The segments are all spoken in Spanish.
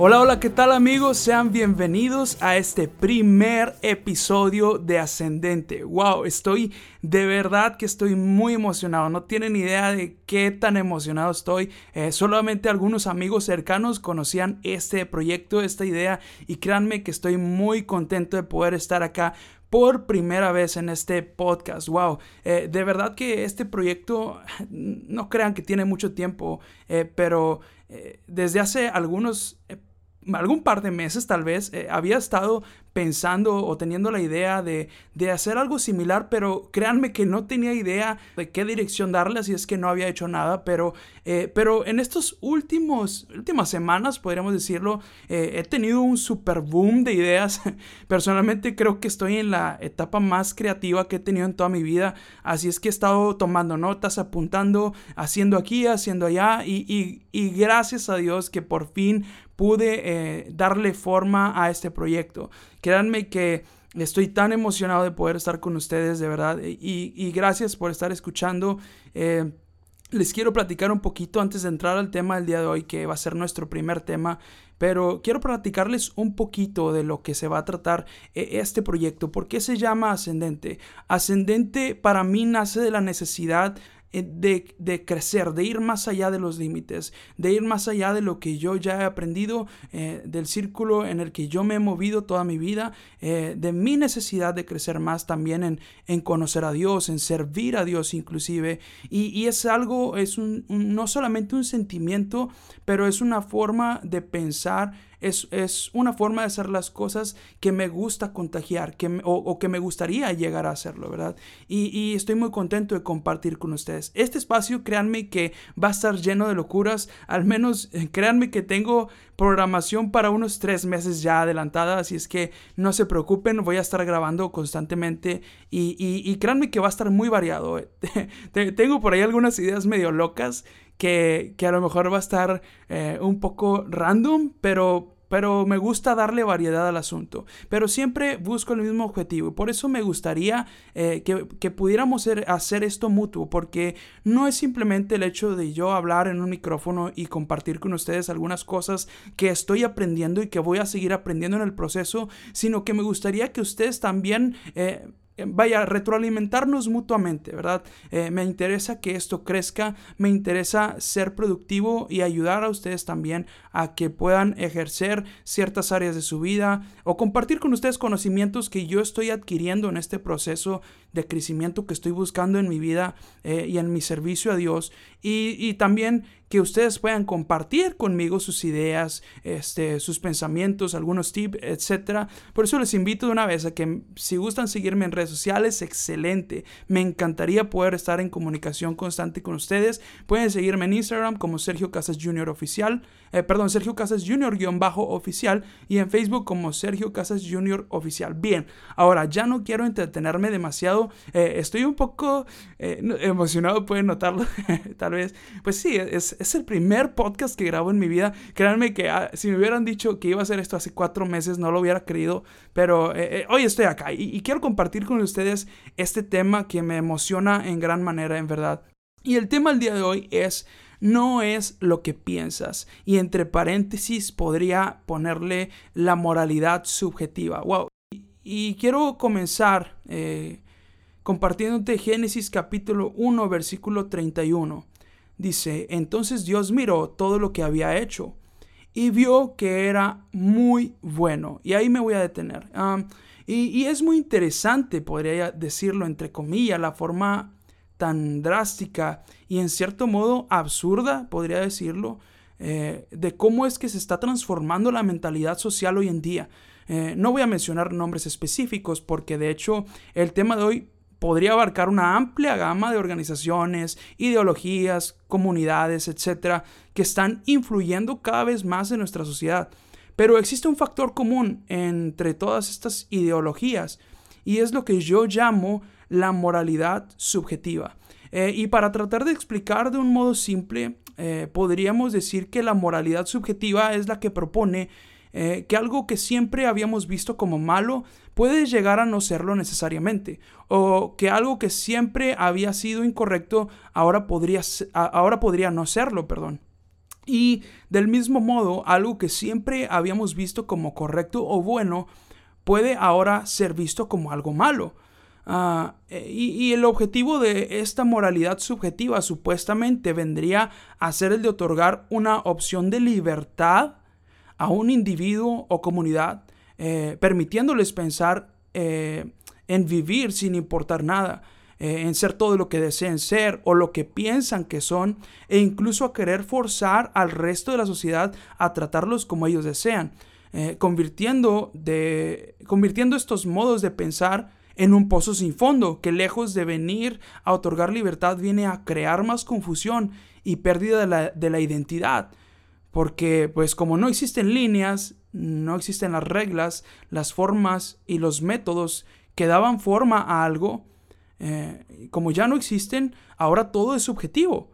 Hola, hola, ¿qué tal amigos? Sean bienvenidos a este primer episodio de Ascendente. Wow, estoy de verdad que estoy muy emocionado. No tienen idea de qué tan emocionado estoy. Eh, solamente algunos amigos cercanos conocían este proyecto, esta idea y créanme que estoy muy contento de poder estar acá por primera vez en este podcast. Wow, eh, de verdad que este proyecto, no crean que tiene mucho tiempo, eh, pero desde hace algunos algún par de meses tal vez eh, había estado pensando o teniendo la idea de, hacer algo similar, pero créanme que no tenía idea de qué dirección darle, así es que no había hecho nada, pero, eh, pero en últimos, últimas semanas, podríamos decirlo, eh, he tenido un super boom de ideas. Personalmente creo que estoy en la etapa más creativa que he tenido en toda mi vida, así es que he estado tomando notas, apuntando, haciendo aquí, haciendo allá, y, y gracias a Dios que por fin pude eh, darle forma a este proyecto. Créanme que estoy tan emocionado de poder estar con ustedes, de verdad, y, gracias por estar escuchando. Eh, les quiero platicar un poquito antes de entrar al tema del día de hoy, que va a ser nuestro primer tema, pero quiero platicarles un poquito de lo que se va a tratar eh, este proyecto. ¿Por qué se llama Ascendente? Ascendente para mí nace de la necesidad eh, de, crecer, de ir más allá de los límites, de ir más allá de lo que yo ya he aprendido, eh, del círculo en el que yo me he movido toda mi vida, eh, de mi necesidad de crecer más también en, en, conocer a Dios, en servir a Dios inclusive. Y, es algo, es un, no solamente un sentimiento, pero es una forma de pensar es, una forma de hacer las cosas que me gusta contagiar que, o, que me gustaría llegar a hacerlo, ¿verdad? Y, estoy muy contento de compartir con ustedes. Este espacio, créanme que va a estar lleno de locuras, al menos eh, créanme que tengo programación para unos tres meses ya adelantada, así es que no se preocupen, voy a estar grabando constantemente y, créanme que va a estar muy variado. tengo por ahí algunas ideas medio locas que, a lo mejor va a estar eh, un poco random, pero pero me gusta darle variedad al asunto. Pero siempre busco el mismo objetivo. Por eso me gustaría eh, que, pudiéramos hacer esto mutuo, porque no es simplemente el hecho de yo hablar en un micrófono y compartir con ustedes algunas cosas que estoy aprendiendo y que voy a seguir aprendiendo en el proceso, sino que me gustaría que ustedes también... Eh, vaya, retroalimentarnos mutuamente, ¿verdad? Eh, me interesa que esto crezca, me interesa ser productivo y ayudar a ustedes también a que puedan ejercer ciertas áreas de su vida o compartir con ustedes conocimientos que yo estoy adquiriendo en este proceso de crecimiento que estoy buscando en mi vida eh, y en mi servicio a Dios y, y también que ustedes puedan compartir conmigo sus ideas, este, sus pensamientos, algunos tips, etc. Por eso les invito de una vez a que si gustan seguirme en redes sociales, excelente. Me encantaría poder estar en comunicación constante con ustedes. Pueden seguirme en Instagram como Sergio Casas Jr. Oficial, eh, perdón, Sergio Casas Jr. bajo oficial y en Facebook como Sergio Casas Jr. Oficial. Bien, ahora ya no quiero entretenerme demasiado. Eh, estoy un poco eh, emocionado, pueden notarlo, tal vez. Pues sí, es es el primer podcast que grabo en mi vida. Créanme que ah, si me hubieran dicho que iba a hacer esto hace cuatro meses, no lo hubiera creído. Pero hoy estoy acá y, quiero compartir con ustedes este tema que me emociona en gran manera, en verdad. Y el tema del día de hoy es no es lo que piensas. Y entre paréntesis podría ponerle la moralidad subjetiva. Wow. Y, quiero comenzar eh, compartiéndote Génesis capítulo 1, versículo 31. Dice, entonces Dios miró todo lo que había hecho y vio que era muy bueno. Y ahí me voy a detener. y, es muy interesante, podría decirlo entre comillas, la forma tan drástica y en cierto modo absurda, podría decirlo, eh, de cómo es que se está transformando la mentalidad social hoy en día. Eh, no voy a mencionar nombres específicos porque de hecho el tema de hoy podría abarcar una amplia gama de organizaciones, ideologías, comunidades, etcétera, que están influyendo cada vez más en nuestra sociedad. Pero existe un factor común entre todas estas ideologías y es lo que yo llamo la moralidad subjetiva. Eh, y para tratar de explicar de un modo simple, eh, podríamos decir que la moralidad subjetiva es la que propone eh, que algo que siempre habíamos visto como malo puede llegar a no serlo necesariamente, o que algo que siempre había sido incorrecto ahora podría, ahora podría no serlo, perdón. Y del mismo modo, algo que siempre habíamos visto como correcto o bueno puede ahora ser visto como algo malo. Ah, eh, y, el objetivo de esta moralidad subjetiva supuestamente vendría a ser el de otorgar una opción de libertad a un individuo o comunidad, eh, permitiéndoles pensar eh, en vivir sin importar nada, en ser todo lo que deseen ser o lo que piensan que son, e incluso a querer forzar al resto de la sociedad a tratarlos como ellos desean, convirtiendo, de, convirtiendo estos modos de pensar en un pozo sin fondo, que lejos de venir a otorgar libertad viene a crear más confusión y pérdida de la, identidad. Porque pues como no existen líneas, no existen las reglas, las formas y los métodos que daban forma a algo, eh, como ya no existen, ahora todo es subjetivo.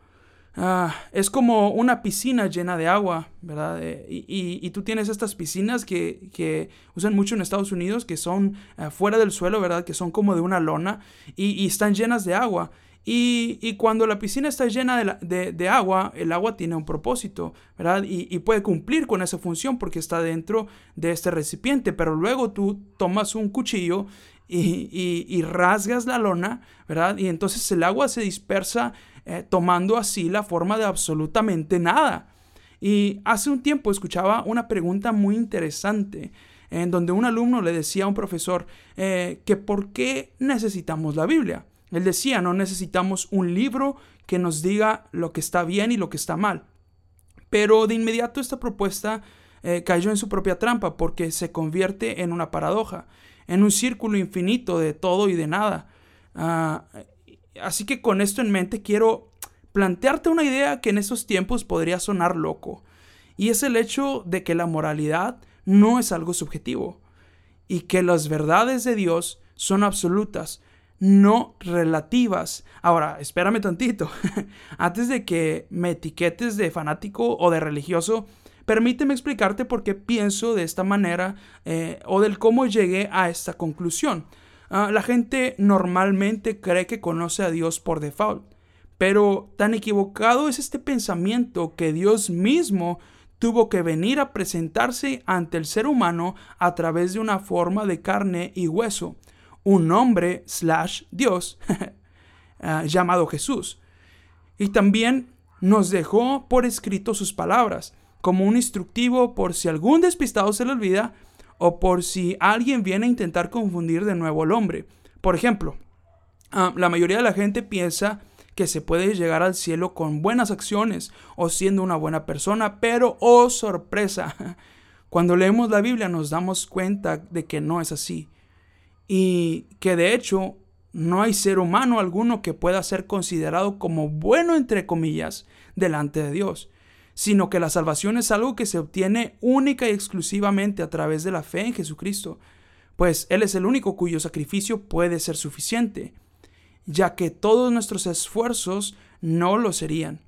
Ah, es como una piscina llena de agua, ¿verdad? Eh, y, tú tienes estas piscinas que, usan mucho en Estados Unidos, que son eh, fuera del suelo, ¿verdad? Que son como de una lona y, están llenas de agua. Y, cuando la piscina está llena de, agua, el agua tiene un propósito, ¿verdad? Y, puede cumplir con esa función porque está dentro de este recipiente, pero luego tú tomas un cuchillo y, rasgas la lona, ¿verdad? Y entonces el agua se dispersa eh, tomando así la forma de absolutamente nada. Y hace un tiempo escuchaba una pregunta muy interesante en donde un alumno le decía a un profesor eh, que por qué necesitamos la Biblia. Él decía, no necesitamos un libro que nos diga lo que está bien y lo que está mal. Pero de inmediato esta propuesta eh, cayó en su propia trampa porque se convierte en una paradoja, en un círculo infinito de todo y de nada. Ah, Así que con esto en mente quiero plantearte una idea que en estos tiempos podría sonar loco, y es el hecho de que la moralidad no es algo subjetivo, y que las verdades de Dios son absolutas, no relativas. Ahora, espérame tantito. Antes de que me etiquetes de fanático o de religioso, permíteme explicarte por qué pienso de esta manera eh, o del cómo llegué a esta conclusión. Ah, la gente normalmente cree que conoce a Dios por default, pero tan equivocado es este pensamiento que Dios mismo tuvo que venir a presentarse ante el ser humano a través de una forma de carne y hueso, un hombre slash Dios ah, llamado Jesús. Y también nos dejó por escrito sus palabras, como un instructivo por si algún despistado se le olvida, o por si alguien viene a intentar confundir de nuevo al hombre. Por ejemplo, ah, la mayoría de la gente piensa que se puede llegar al cielo con buenas acciones o siendo una buena persona, pero oh sorpresa, cuando leemos la Biblia nos damos cuenta de que no es así y que de hecho no hay ser humano alguno que pueda ser considerado como bueno entre comillas delante de Dios sino que la salvación es algo que se obtiene única y exclusivamente a través de la fe en Jesucristo, pues Él es el único cuyo sacrificio puede ser suficiente, ya que todos nuestros esfuerzos no lo serían.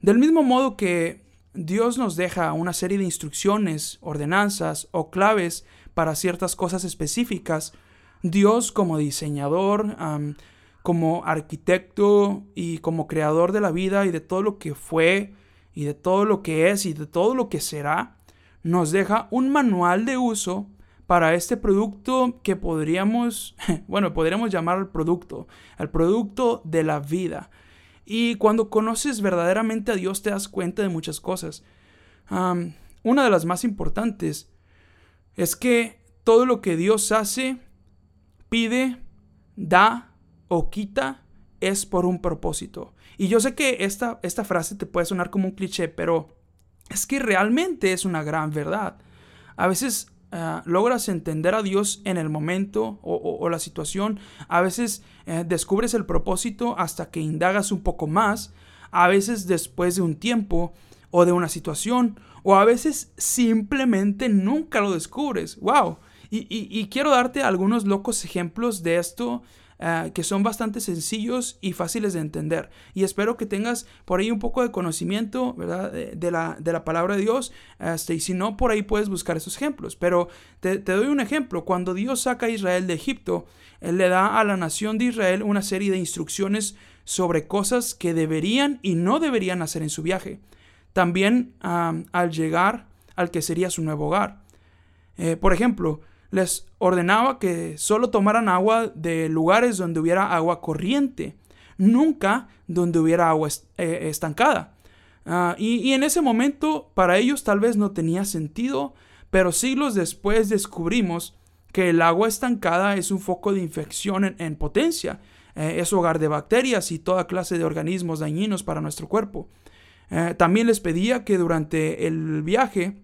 Del mismo modo que Dios nos deja una serie de instrucciones, ordenanzas o claves para ciertas cosas específicas, Dios como diseñador, como arquitecto y como creador de la vida y de todo lo que fue, y de todo lo que es y de todo lo que será, nos deja un manual de uso para este producto que podríamos, bueno, podríamos llamar el producto, el producto de la vida. Y cuando conoces verdaderamente a Dios te das cuenta de muchas cosas. una de las más importantes es que todo lo que Dios hace, pide, da o quita es por un propósito. Y yo sé que esta, esta frase te puede sonar como un cliché, pero es que realmente es una gran verdad. A veces ah, logras entender a Dios en el momento o, la situación. A veces eh, descubres el propósito hasta que indagas un poco más. A veces después de un tiempo o de una situación. O a veces simplemente nunca lo descubres. ¡Wow! Y, quiero darte algunos locos ejemplos de esto eh, que son bastante sencillos y fáciles de entender. Y espero que tengas por ahí un poco de conocimiento, ¿verdad? De, la, de la, palabra de Dios. Este, y si no, por ahí puedes buscar esos ejemplos. Pero te, doy un ejemplo. Cuando Dios saca a Israel de Egipto, Él le da a la nación de Israel una serie de instrucciones sobre cosas que deberían y no deberían hacer en su viaje. También al llegar al que sería su nuevo hogar. Eh, por ejemplo, les ordenaba que solo tomaran agua de lugares donde hubiera agua corriente, nunca donde hubiera agua eh, estancada. Ah, y, en ese momento para ellos tal vez no tenía sentido, pero siglos después descubrimos que el agua estancada es un foco de infección en, potencia, eh, es hogar de bacterias y toda clase de organismos dañinos para nuestro cuerpo. también les pedía que durante el viaje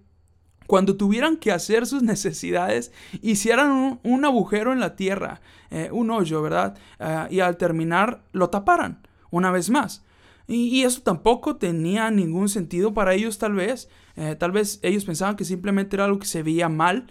cuando tuvieran que hacer sus necesidades, hicieran un, agujero en la tierra, eh, un hoyo, ¿verdad? Ah, y al terminar lo taparan una vez más. Y, eso tampoco tenía ningún sentido para ellos tal vez. Eh, tal vez ellos pensaban que simplemente era algo que se veía mal.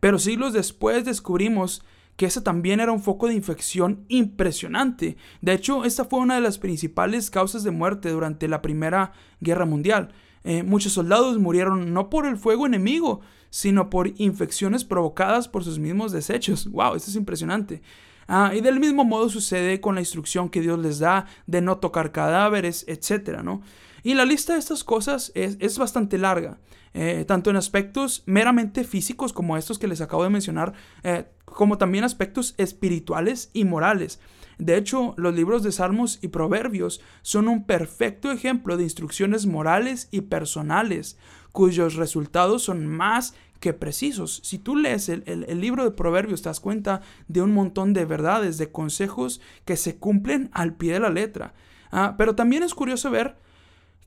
Pero siglos después descubrimos que ese también era un foco de infección impresionante. De hecho, esta fue una de las principales causas de muerte durante la Primera Guerra Mundial. Eh, muchos soldados murieron no por el fuego enemigo, sino por infecciones provocadas por sus mismos desechos. ¡Wow! Esto es impresionante. Ah, y del mismo modo sucede con la instrucción que Dios les da de no tocar cadáveres, etc. ¿no? Y la lista de estas cosas es, bastante larga, eh, tanto en aspectos meramente físicos como estos que les acabo de mencionar, eh, como también aspectos espirituales y morales. De hecho, los libros de Salmos y Proverbios son un perfecto ejemplo de instrucciones morales y personales, cuyos resultados son más que precisos. Si tú lees el, libro de Proverbios, te das cuenta de un montón de verdades, de consejos que se cumplen al pie de la letra. Ah, pero también es curioso ver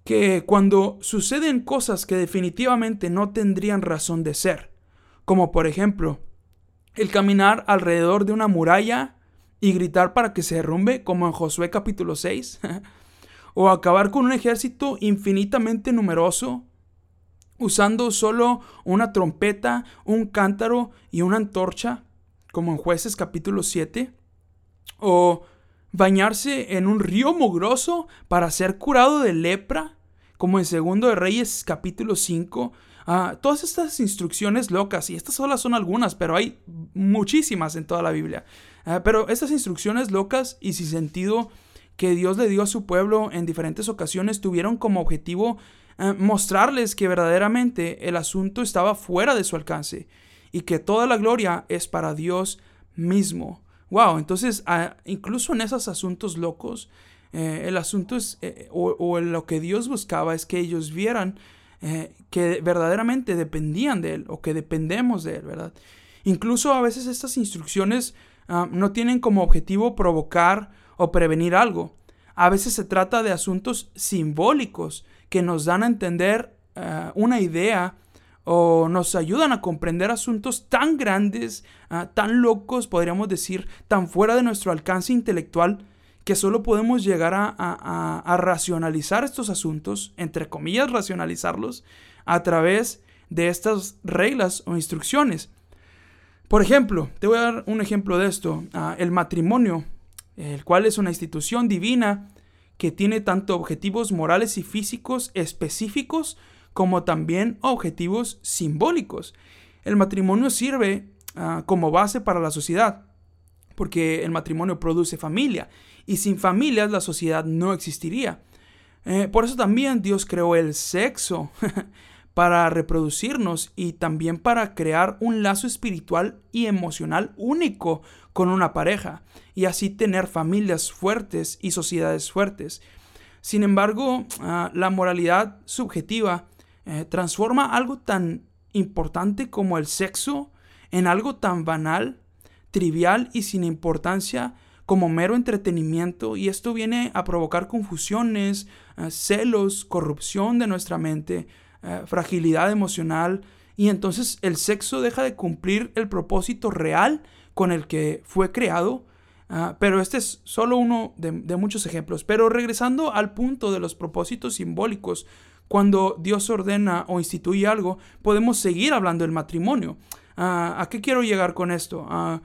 que cuando suceden cosas que definitivamente no tendrían razón de ser, como por ejemplo el caminar alrededor de una muralla y gritar para que se derrumbe, como en Josué capítulo 6, o acabar con un ejército infinitamente numeroso, usando solo una trompeta, un cántaro y una antorcha, como en jueces capítulo 7, o bañarse en un río mugroso para ser curado de lepra, como en Segundo de Reyes capítulo 5, Ah, todas estas instrucciones locas, y estas solo son algunas, pero hay muchísimas en toda la Biblia. Ah, pero estas instrucciones locas y sin sentido que Dios le dio a su pueblo en diferentes ocasiones tuvieron como objetivo ah, mostrarles que verdaderamente el asunto estaba fuera de su alcance y que toda la gloria es para Dios mismo. Wow, entonces incluso en esos asuntos locos, eh, el asunto es, eh, o, o lo que Dios buscaba es que ellos vieran eh, que verdaderamente dependían de Él o que dependemos de Él, ¿verdad? Incluso a veces estas instrucciones ah, no tienen como objetivo provocar o prevenir algo. A veces se trata de asuntos simbólicos que nos dan a entender ah, una idea o nos ayudan a comprender asuntos tan grandes, ah, tan locos, podríamos decir, tan fuera de nuestro alcance intelectual, que solo podemos llegar a, racionalizar estos asuntos, entre comillas, racionalizarlos, a través de estas reglas o instrucciones. Por ejemplo, te voy a dar un ejemplo de esto, ah, el matrimonio, el cual es una institución divina que tiene tanto objetivos morales y físicos específicos como también objetivos simbólicos. El matrimonio sirve ah, como base para la sociedad, porque el matrimonio produce familia y sin familias la sociedad no existiría. Eh, por eso también Dios creó el sexo para reproducirnos y también para crear un lazo espiritual y emocional único con una pareja y así tener familias fuertes y sociedades fuertes. Sin embargo, ah, la moralidad subjetiva eh, transforma algo tan importante como el sexo en algo tan banal, trivial y sin importancia como mero entretenimiento y esto viene a provocar confusiones, eh, celos, corrupción de nuestra mente, eh, fragilidad emocional y entonces el sexo deja de cumplir el propósito real con el que fue creado. Ah, pero este es solo uno de, muchos ejemplos. Pero regresando al punto de los propósitos simbólicos, cuando Dios ordena o instituye algo, podemos seguir hablando del matrimonio. Ah, ¿A qué quiero llegar con esto? Ah,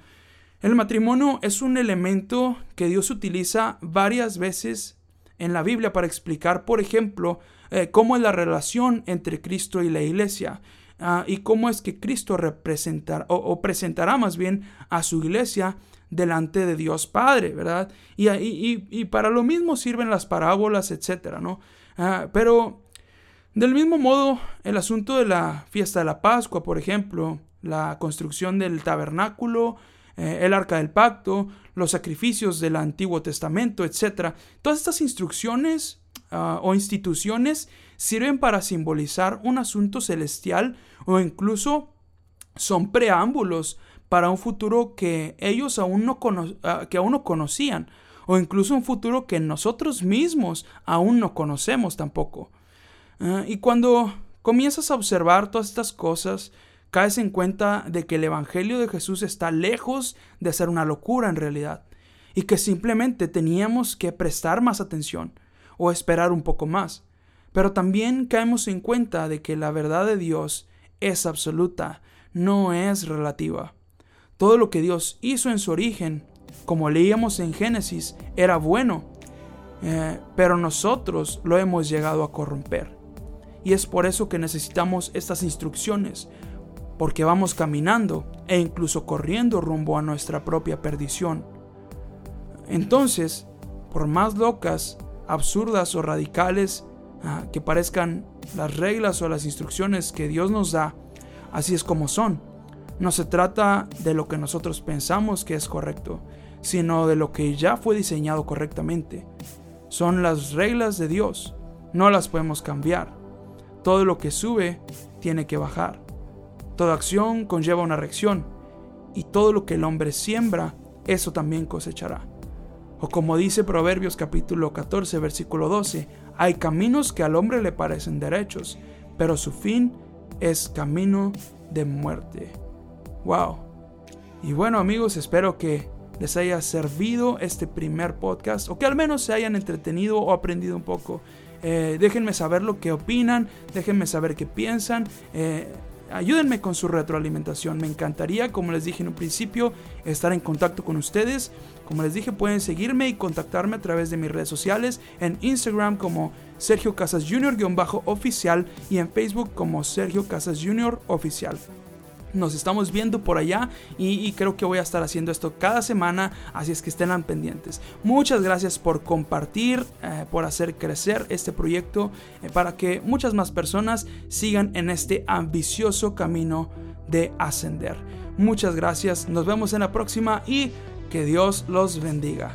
el matrimonio es un elemento que Dios utiliza varias veces en la Biblia para explicar, por ejemplo, eh, cómo es la relación entre Cristo y la iglesia. Ah, y cómo es que Cristo representará o, presentará más bien a su iglesia delante de Dios Padre, ¿verdad? Y, y, para lo mismo sirven las parábolas, etcétera, ¿no? pero del mismo modo, el asunto de la fiesta de la Pascua, por ejemplo, la construcción del tabernáculo, eh, el arca del pacto, los sacrificios del Antiguo Testamento, etc. Todas estas instrucciones ah, o instituciones sirven para simbolizar un asunto celestial o incluso son preámbulos para un futuro que ellos aún no, ah, que aún no conocían o incluso un futuro que nosotros mismos aún no conocemos tampoco. Ah, y cuando comienzas a observar todas estas cosas, caes en cuenta de que el Evangelio de Jesús está lejos de ser una locura en realidad, y que simplemente teníamos que prestar más atención o esperar un poco más. Pero también caemos en cuenta de que la verdad de Dios es absoluta, no es relativa. Todo lo que Dios hizo en su origen, como leíamos en Génesis, era bueno, eh, pero nosotros lo hemos llegado a corromper. Y es por eso que necesitamos estas instrucciones, porque vamos caminando e incluso corriendo rumbo a nuestra propia perdición. Entonces, por más locas, absurdas o radicales ah, que parezcan las reglas o las instrucciones que Dios nos da, así es como son. No se trata de lo que nosotros pensamos que es correcto, sino de lo que ya fue diseñado correctamente. Son las reglas de Dios, no las podemos cambiar. Todo lo que sube tiene que bajar. Toda acción conlleva una reacción. Y todo lo que el hombre siembra, eso también cosechará. O como dice Proverbios capítulo 14, versículo 12, hay caminos que al hombre le parecen derechos, pero su fin es camino de muerte. Wow. Y bueno amigos, espero que les haya servido este primer podcast o que al menos se hayan entretenido o aprendido un poco. Eh, déjenme saber lo que opinan, déjenme saber qué piensan. Eh, ayúdenme con su retroalimentación. Me encantaría, como les dije en un principio, estar en contacto con ustedes. Como les dije, pueden seguirme y contactarme a través de mis redes sociales en Instagram como Sergio Casas Jr.-oficial y en Facebook como Sergio Casas Jr. Oficial. Nos estamos viendo por allá y, creo que voy a estar haciendo esto cada semana, así es que estén pendientes. Muchas gracias por compartir, eh, por hacer crecer este proyecto eh, para que muchas más personas sigan en este ambicioso camino de ascender. Muchas gracias, nos vemos en la próxima y que Dios los bendiga.